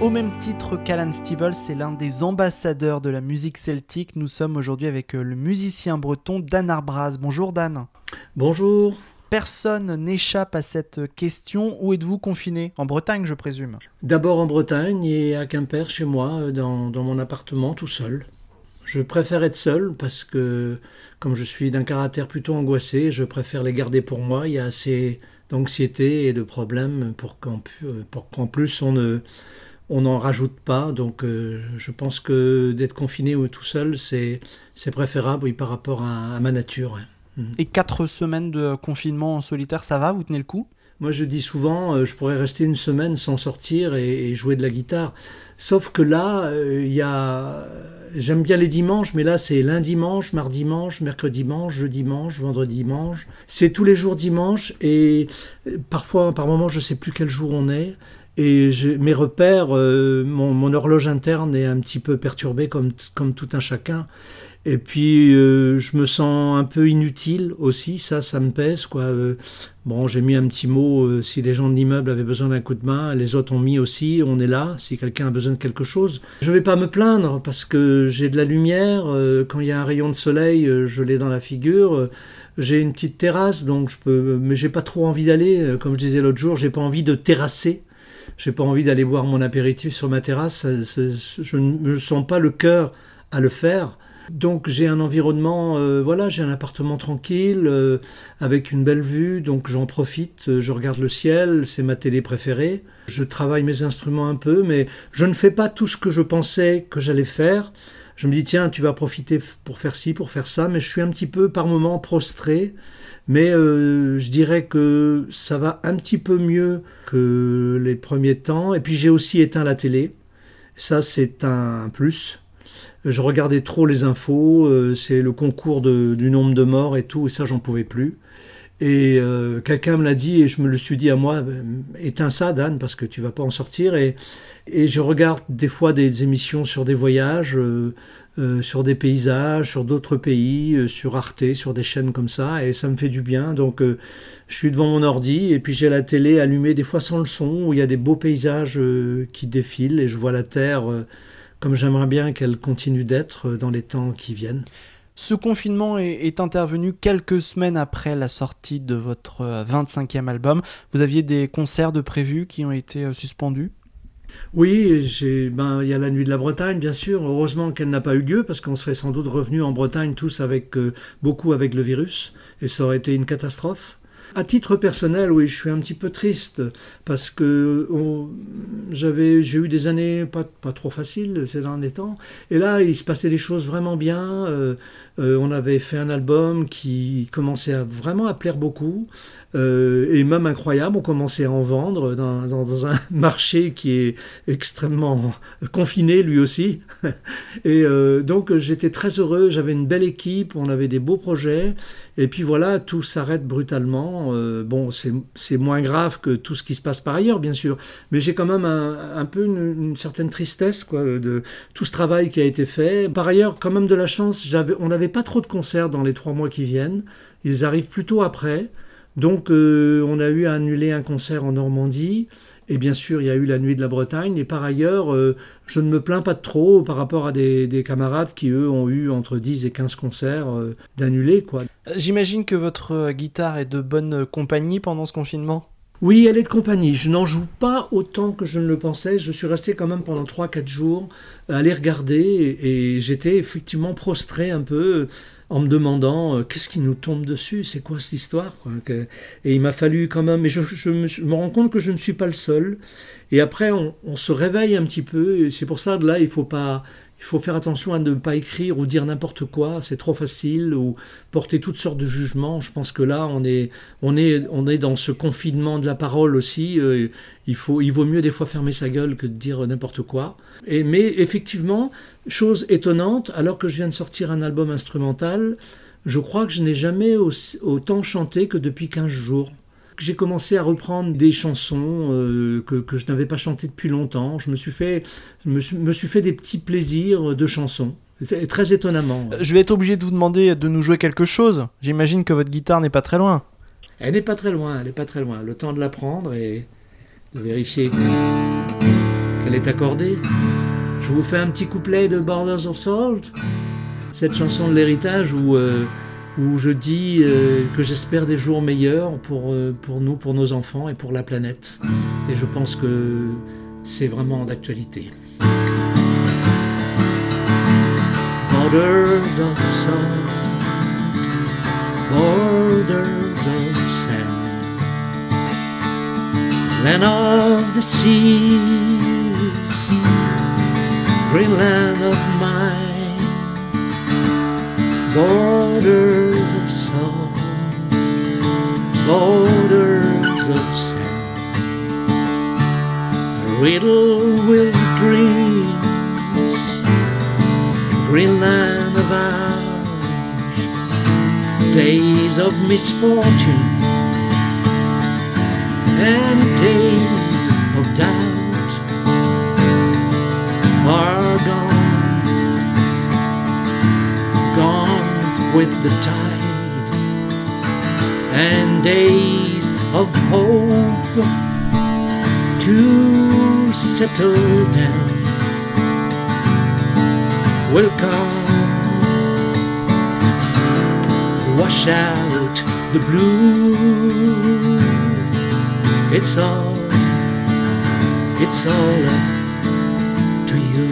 Au même titre qu'Alan Stivell, c'est l'un des ambassadeurs de la musique celtique. Nous sommes aujourd'hui avec euh, le musicien breton Dan Arbraz. Bonjour Dan. Bonjour. Personne n'échappe à cette question. Où êtes-vous confiné? En Bretagne, je présume. D'abord en Bretagne et à Quimper, chez moi, euh, dans, dans, mon appartement, tout seul. Je préfère être seul parce que, comme je suis d'un caractère plutôt angoissé, je préfère les garder pour moi. Il y a assez d'anxiété et de problèmes pour qu'en plus on ne on n'en rajoute pas. Donc euh, je pense que d'être confiné ou tout seul, c'est, préférable oui, par rapport à, ma nature. Mhm. Et quatre semaines de confinement en solitaire, ça va? Vous tenez le coup? Moi je dis souvent, euh, je pourrais rester une semaine sans sortir et, jouer de la guitare. Sauf que là, euh, il y a... J'aime bien les dimanches, mais là c'est lundi dimanche, mardi dimanche, mercredi dimanche, jeudi dimanche, vendredi dimanche. C'est tous les jours dimanche et parfois, par moments, je ne sais plus quel jour on est. Et mes repères, euh, mon, horloge interne est un petit peu perturbée comme, tout un chacun. Et puis euh, je me sens un peu inutile aussi, ça, ça me pèse. Quoi. Euh, bon, j'ai mis un petit mot si les gens de l'immeuble avaient besoin d'un coup de main, les autres ont mis aussi, on est là, si quelqu'un a besoin de quelque chose. Je ne vais pas me plaindre parce que j'ai de la lumière, quand il y a un rayon de soleil, je l'ai dans la figure. J'ai une petite terrasse, donc je peux, mais j'ai pas trop envie d'aller. Comme je disais l'autre jour, j'ai pas envie de terrasser j'ai pas envie d'aller boire mon apéritif sur ma terrasse, je ne sens pas le cœur à le faire. Donc j'ai un environnement, euh, voilà, j'ai un appartement tranquille, euh, avec une belle vue, donc j'en profite, euh, je regarde le ciel, c'est ma télé préférée. Je travaille mes instruments un peu, mais je ne fais pas tout ce que je pensais que j'allais faire. Je me dis, tiens, tu vas profiter pour faire ci, pour faire ça, mais je suis un petit peu par moments prostré. Mais euh, je dirais que ça va un petit peu mieux que les premiers temps. Et puis j'ai aussi éteint la télé. Ça, c'est un plus. Je regardais trop les infos. Euh, c'est le concours du nombre de morts et tout. Et ça, j'en pouvais plus. Et euh, quelqu'un me l'a dit et je me le suis dit à moi, éteins ça Dan parce que tu vas pas en sortir. Et, et je regarde des fois des émissions sur des voyages, euh, sur des paysages, sur d'autres pays, euh, sur Arte, sur des chaînes comme ça, et ça me fait du bien. Donc euh, je suis devant mon ordi, et puis j'ai la télé allumée des fois sans le son, où il y a des beaux paysages qui défilent, et je vois la Terre comme j'aimerais bien qu'elle continue d'être dans les temps qui viennent. Ce confinement est, intervenu quelques semaines après la sortie de votre 25e album. Vous aviez des concerts de prévus qui ont été suspendus? Oui, ben, il y a la nuit de la Bretagne, bien sûr. Heureusement qu'elle n'a pas eu lieu parce qu'on serait sans doute revenus en Bretagne tous avec euh, beaucoup avec le virus et ça aurait été une catastrophe. À titre personnel, oui, je suis un petit peu triste parce que j'avais, j'ai eu des années pas, pas trop faciles ces derniers temps. Et là, il se passait des choses vraiment bien. Euh, euh, on avait fait un album qui commençait vraiment à plaire beaucoup euh, et même incroyable. On commençait à en vendre dans, dans, un marché qui est extrêmement confiné lui aussi. et donc j'étais très heureux. J'avais une belle équipe. On avait des beaux projets. Et puis voilà, tout s'arrête brutalement. Euh, bon, c'est moins grave que tout ce qui se passe par ailleurs, bien sûr, mais j'ai quand même un, peu une, certaine tristesse quoi, de tout ce travail qui a été fait. Par ailleurs, quand même de la chance, on n'avait pas trop de concerts dans les trois mois qui viennent. Ils arrivent plutôt après. Donc, euh, on a eu à annuler un concert en Normandie. Et bien sûr, il y a eu la nuit de la Bretagne. Et par ailleurs, euh, je ne me plains pas trop par rapport à des, camarades qui, eux, ont eu entre 10 et 15 concerts euh, d'annulés. J'imagine que votre guitare est de bonne compagnie pendant ce confinement? Oui, elle est de compagnie. Je n'en joue pas autant que je ne le pensais. Je suis resté quand même pendant 3-4 jours à les regarder et j'étais effectivement prostré un peu en me demandant euh, qu'est-ce qui nous tombe dessus, c'est quoi cette histoire Et il m'a fallu quand même, mais je, me, rends compte que je ne suis pas le seul. Et après, on, se réveille un petit peu, c'est pour ça que là, il faut pas, il faut faire attention à ne pas écrire ou dire n'importe quoi, c'est trop facile, ou porter toutes sortes de jugements. Je pense que là, on est, on est, on est dans ce confinement de la parole aussi. Euh, il, faut, il vaut mieux des fois fermer sa gueule que de dire n'importe quoi. Et, mais effectivement, chose étonnante, alors que je viens de sortir un album instrumental, je crois que je n'ai jamais autant chanté que depuis 15 jours j'ai commencé à reprendre des chansons euh, que, que, je n'avais pas chantées depuis longtemps. Je me suis fait, me suis, me suis fait des petits plaisirs de chansons. Très étonnamment. Euh, je vais être obligé de vous demander de nous jouer quelque chose. J'imagine que votre guitare n'est pas très loin. Elle n'est pas très loin, elle n'est pas très loin. Le temps de la prendre et de vérifier qu'elle est accordée. Je vous fais un petit couplet de Borders of Salt, cette chanson de l'héritage où euh, où je dis euh, que j'espère des jours meilleurs pour, euh, pour nous, pour nos enfants et pour la planète. Et je pense que c'est vraiment d'actualité. Borders of sun, borders of sand, land of the seas, green land of mine. borders a riddle with dreams, green land of ours, days of misfortune and days of doubt are gone. Gone with the tide and days of hope settle down wash out the blue it's all it's all to you.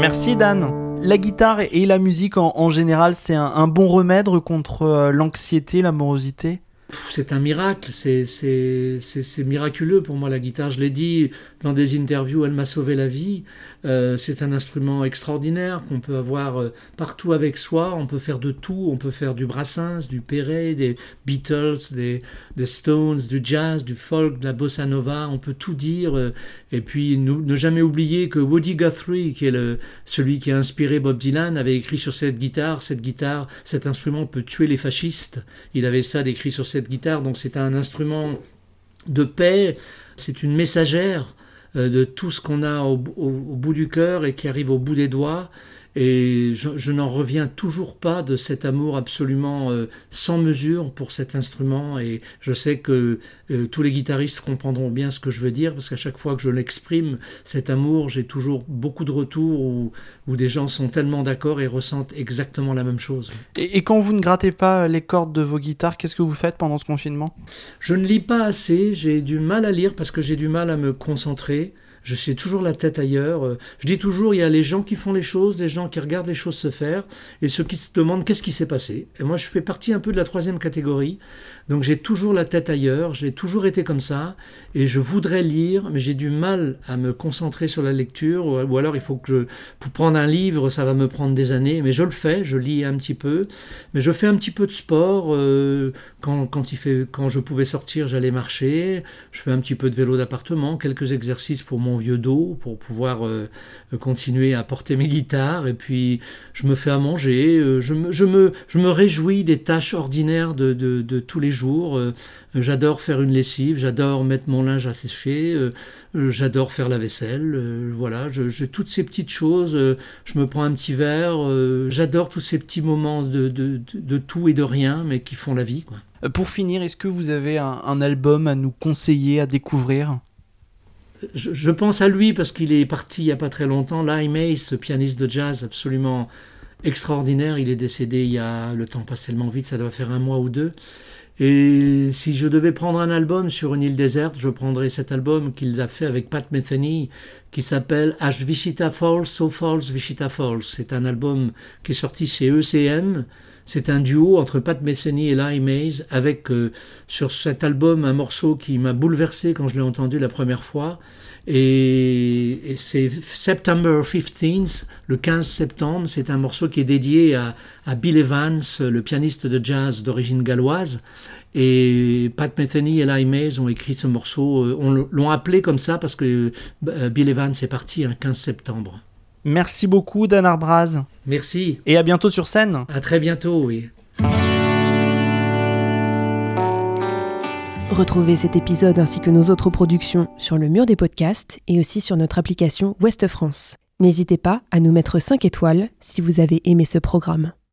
Merci Dan. La guitare et la musique en, général, c'est un, bon remède contre euh, l'anxiété, l'amorosité c'est un miracle, c'est miraculeux pour moi la guitare. Je l'ai dit dans des interviews, elle m'a sauvé la vie. Euh, c'est un instrument extraordinaire qu'on peut avoir euh, partout avec soi. On peut faire de tout. On peut faire du Brassens, du Perret, des Beatles, des, Stones, du jazz, du folk, de la bossa nova. On peut tout dire. Euh, et puis ne jamais oublier que Woody Guthrie, qui est le, celui qui a inspiré Bob Dylan, avait écrit sur cette guitare, cette guitare, cet instrument peut tuer les fascistes. Il avait ça décrit sur cette guitare. Donc c'est un instrument de paix. C'est une messagère euh, de tout ce qu'on a au, bout du cœur et qui arrive au bout des doigts. Et je, n'en reviens toujours pas de cet amour absolument euh, sans mesure pour cet instrument. Et je sais que euh, tous les guitaristes comprendront bien ce que je veux dire, parce qu'à chaque fois que je l'exprime, cet amour, j'ai toujours beaucoup de retours où, où des gens sont tellement d'accord et ressentent exactement la même chose. Et, et, quand vous ne grattez pas les cordes de vos guitares, qu'est-ce que vous faites pendant ce confinement? Je ne lis pas assez, j'ai du mal à lire parce que j'ai du mal à me concentrer je sais toujours la tête ailleurs. Euh, je dis toujours, il y a les gens qui font les choses, les gens qui regardent les choses se faire, et ceux qui se demandent qu'est-ce qui s'est passé. Et moi, je fais partie un peu de la troisième catégorie. Donc j'ai toujours la tête ailleurs, j'ai toujours été comme ça, et je voudrais lire, mais j'ai du mal à me concentrer sur la lecture, ou alors il faut que je... Pour prendre un livre, ça va me prendre des années, mais je le fais, je lis un petit peu, mais je fais un petit peu de sport, euh, quand, il fait, quand je pouvais sortir, j'allais marcher, je fais un petit peu de vélo d'appartement, quelques exercices pour mon vieux dos, pour pouvoir euh, continuer à porter mes guitares, et puis je me fais à manger, euh, je, me, je, me, je me réjouis des tâches ordinaires de, de, de tous les jours. Euh, j'adore faire une lessive, j'adore mettre mon linge à sécher, j'adore faire la vaisselle. voilà, j'ai toutes ces petites choses. je me prends un petit verre. j'adore tous ces petits moments de, de, tout et de rien, mais qui font la vie. Pour finir, est-ce que vous avez un, album à nous conseiller, à découvrir? Je, pense à lui parce qu'il est parti il n'y a pas très longtemps. Lai Mace, ce pianiste de jazz absolument extraordinaire. Il est décédé il y a le temps passe tellement vite, ça doit faire un mois ou deux. Et si je devais prendre un album sur une île déserte, je prendrais cet album qu'il a fait avec Pat Metheny, qui s'appelle H. Vichita Falls, So Falls, Vichita Falls. C'est un album qui est sorti chez ECM, C'est un duo entre Pat Metheny et Larry Mays, avec euh, sur cet album un morceau qui m'a bouleversé quand je l'ai entendu la première fois. Et, c'est September 15th, le 15 septembre. C'est un morceau qui est dédié à, Bill Evans, le pianiste de jazz d'origine galloise. Et Pat Metheny et Larry Mays ont écrit ce morceau, euh, on l'ont appelé comme ça parce que euh, Bill Evans est parti un 15 septembre. Merci beaucoup Dan Arbraz. Merci. Et à bientôt sur scène. À très bientôt, oui. Retrouvez cet épisode ainsi que nos autres productions sur le mur des podcasts et aussi sur notre application Ouest France. N'hésitez pas à nous mettre 5 étoiles si vous avez aimé ce programme.